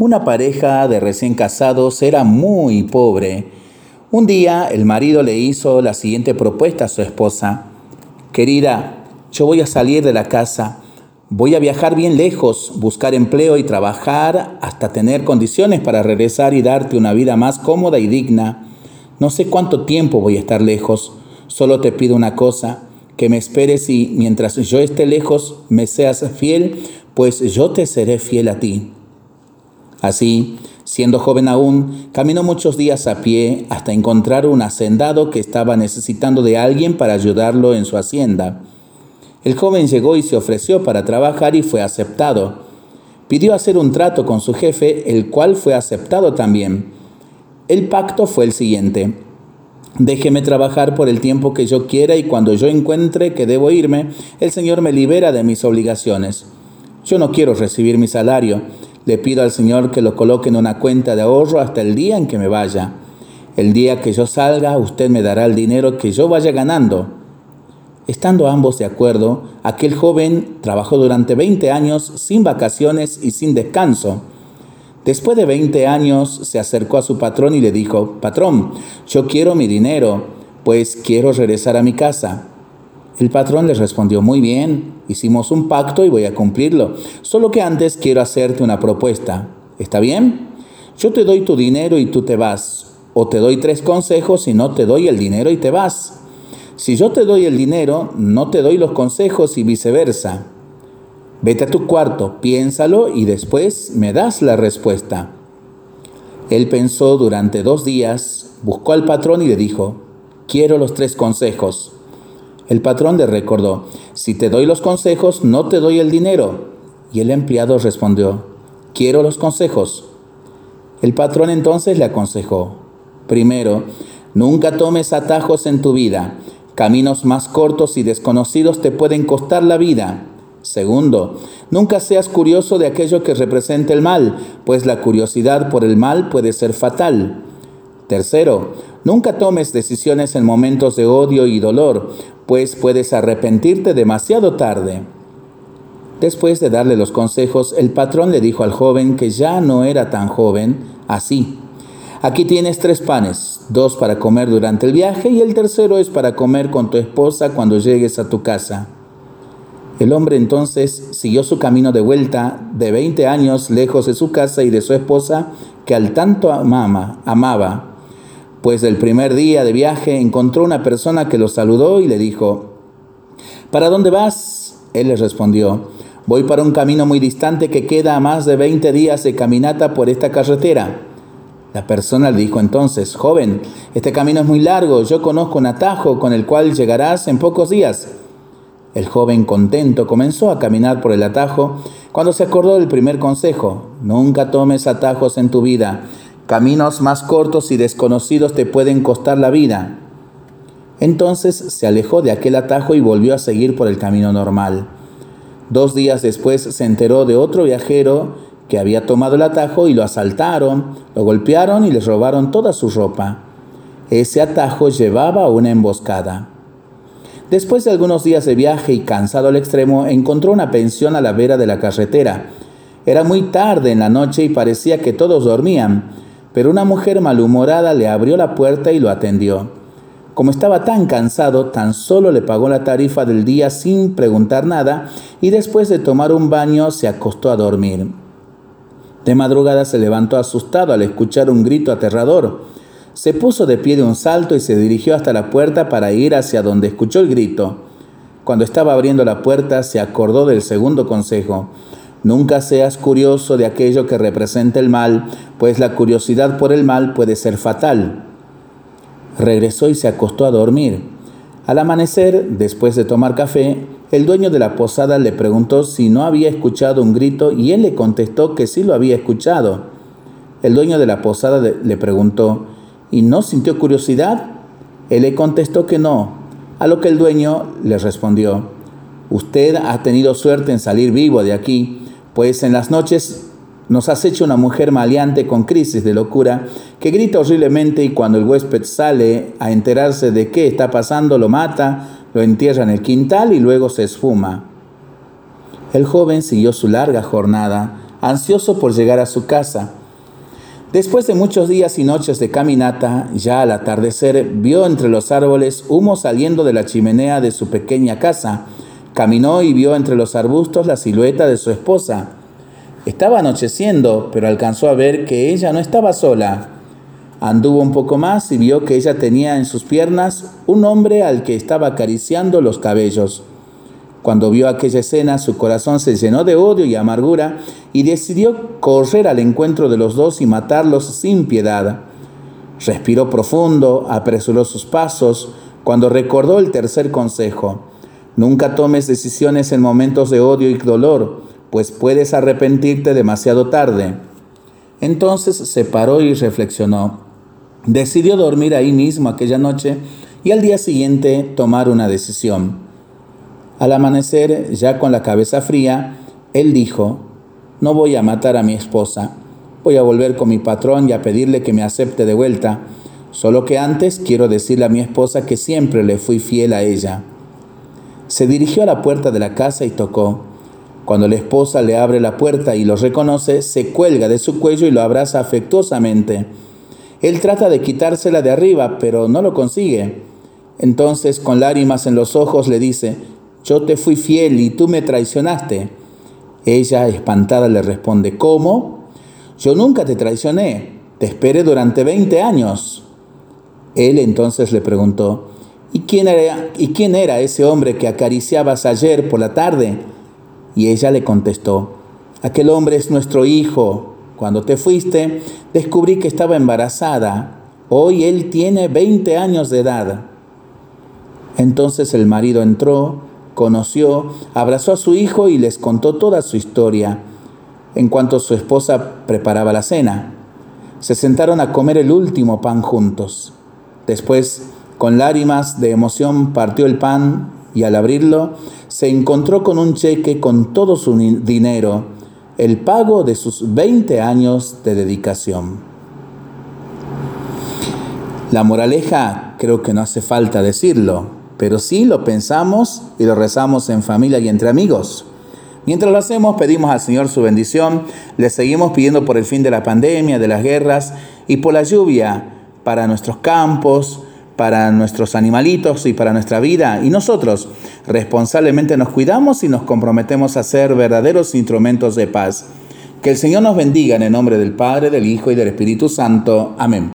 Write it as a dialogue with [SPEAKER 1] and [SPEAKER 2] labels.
[SPEAKER 1] Una pareja de recién casados era muy pobre. Un día el marido le hizo la siguiente propuesta a su esposa. Querida, yo voy a salir de la casa, voy a viajar bien lejos, buscar empleo y trabajar hasta tener condiciones para regresar y darte una vida más cómoda y digna. No sé cuánto tiempo voy a estar lejos, solo te pido una cosa, que me esperes y mientras yo esté lejos me seas fiel, pues yo te seré fiel a ti. Así, siendo joven aún, caminó muchos días a pie hasta encontrar un hacendado que estaba necesitando de alguien para ayudarlo en su hacienda. El joven llegó y se ofreció para trabajar y fue aceptado. Pidió hacer un trato con su jefe, el cual fue aceptado también. El pacto fue el siguiente. Déjeme trabajar por el tiempo que yo quiera y cuando yo encuentre que debo irme, el Señor me libera de mis obligaciones. Yo no quiero recibir mi salario le pido al Señor que lo coloque en una cuenta de ahorro hasta el día en que me vaya. El día que yo salga, usted me dará el dinero que yo vaya ganando. Estando ambos de acuerdo, aquel joven trabajó durante 20 años sin vacaciones y sin descanso. Después de 20 años se acercó a su patrón y le dijo, Patrón, yo quiero mi dinero, pues quiero regresar a mi casa. El patrón le respondió, muy bien, hicimos un pacto y voy a cumplirlo. Solo que antes quiero hacerte una propuesta. ¿Está bien? Yo te doy tu dinero y tú te vas. O te doy tres consejos y no te doy el dinero y te vas. Si yo te doy el dinero, no te doy los consejos y viceversa. Vete a tu cuarto, piénsalo y después me das la respuesta. Él pensó durante dos días, buscó al patrón y le dijo, quiero los tres consejos. El patrón le recordó, si te doy los consejos, no te doy el dinero. Y el empleado respondió, quiero los consejos. El patrón entonces le aconsejó, primero, nunca tomes atajos en tu vida. Caminos más cortos y desconocidos te pueden costar la vida. Segundo, nunca seas curioso de aquello que representa el mal, pues la curiosidad por el mal puede ser fatal. Tercero, nunca tomes decisiones en momentos de odio y dolor, pues puedes arrepentirte demasiado tarde. Después de darle los consejos, el patrón le dijo al joven que ya no era tan joven, así. Aquí tienes tres panes, dos para comer durante el viaje y el tercero es para comer con tu esposa cuando llegues a tu casa. El hombre entonces siguió su camino de vuelta de 20 años lejos de su casa y de su esposa que al tanto amaba, amaba pues el primer día de viaje encontró una persona que lo saludó y le dijo, ¿Para dónde vas? Él le respondió, voy para un camino muy distante que queda a más de 20 días de caminata por esta carretera. La persona le dijo entonces, joven, este camino es muy largo, yo conozco un atajo con el cual llegarás en pocos días. El joven contento comenzó a caminar por el atajo cuando se acordó del primer consejo, nunca tomes atajos en tu vida Caminos más cortos y desconocidos te pueden costar la vida. Entonces se alejó de aquel atajo y volvió a seguir por el camino normal. Dos días después se enteró de otro viajero que había tomado el atajo y lo asaltaron, lo golpearon y le robaron toda su ropa. Ese atajo llevaba una emboscada. Después de algunos días de viaje y cansado al extremo, encontró una pensión a la vera de la carretera. Era muy tarde en la noche y parecía que todos dormían pero una mujer malhumorada le abrió la puerta y lo atendió. Como estaba tan cansado, tan solo le pagó la tarifa del día sin preguntar nada y después de tomar un baño se acostó a dormir. De madrugada se levantó asustado al escuchar un grito aterrador. Se puso de pie de un salto y se dirigió hasta la puerta para ir hacia donde escuchó el grito. Cuando estaba abriendo la puerta se acordó del segundo consejo. Nunca seas curioso de aquello que representa el mal, pues la curiosidad por el mal puede ser fatal. Regresó y se acostó a dormir. Al amanecer, después de tomar café, el dueño de la posada le preguntó si no había escuchado un grito y él le contestó que sí lo había escuchado. El dueño de la posada le preguntó, ¿y no sintió curiosidad? Él le contestó que no, a lo que el dueño le respondió, Usted ha tenido suerte en salir vivo de aquí, pues en las noches nos has hecho una mujer maleante con crisis de locura que grita horriblemente y cuando el huésped sale a enterarse de qué está pasando lo mata, lo entierra en el quintal y luego se esfuma. El joven siguió su larga jornada ansioso por llegar a su casa. Después de muchos días y noches de caminata, ya al atardecer vio entre los árboles humo saliendo de la chimenea de su pequeña casa. Caminó y vio entre los arbustos la silueta de su esposa. Estaba anocheciendo, pero alcanzó a ver que ella no estaba sola. Anduvo un poco más y vio que ella tenía en sus piernas un hombre al que estaba acariciando los cabellos. Cuando vio aquella escena, su corazón se llenó de odio y amargura y decidió correr al encuentro de los dos y matarlos sin piedad. Respiró profundo, apresuró sus pasos, cuando recordó el tercer consejo. Nunca tomes decisiones en momentos de odio y dolor, pues puedes arrepentirte demasiado tarde. Entonces se paró y reflexionó. Decidió dormir ahí mismo aquella noche y al día siguiente tomar una decisión. Al amanecer, ya con la cabeza fría, él dijo, no voy a matar a mi esposa, voy a volver con mi patrón y a pedirle que me acepte de vuelta, solo que antes quiero decirle a mi esposa que siempre le fui fiel a ella. Se dirigió a la puerta de la casa y tocó. Cuando la esposa le abre la puerta y lo reconoce, se cuelga de su cuello y lo abraza afectuosamente. Él trata de quitársela de arriba, pero no lo consigue. Entonces, con lágrimas en los ojos, le dice, yo te fui fiel y tú me traicionaste. Ella, espantada, le responde, ¿cómo? Yo nunca te traicioné, te esperé durante 20 años. Él entonces le preguntó, ¿y quién era, ¿y quién era ese hombre que acariciabas ayer por la tarde? Y ella le contestó, aquel hombre es nuestro hijo. Cuando te fuiste, descubrí que estaba embarazada. Hoy él tiene 20 años de edad. Entonces el marido entró, conoció, abrazó a su hijo y les contó toda su historia, en cuanto su esposa preparaba la cena. Se sentaron a comer el último pan juntos. Después, con lágrimas de emoción, partió el pan y al abrirlo, se encontró con un cheque con todo su dinero, el pago de sus 20 años de dedicación. La moraleja creo que no hace falta decirlo, pero sí lo pensamos y lo rezamos en familia y entre amigos. Mientras lo hacemos, pedimos al Señor su bendición, le seguimos pidiendo por el fin de la pandemia, de las guerras y por la lluvia para nuestros campos, para nuestros animalitos y para nuestra vida. Y nosotros responsablemente nos cuidamos y nos comprometemos a ser verdaderos instrumentos de paz. Que el Señor nos bendiga en el nombre del Padre, del Hijo y del Espíritu Santo. Amén.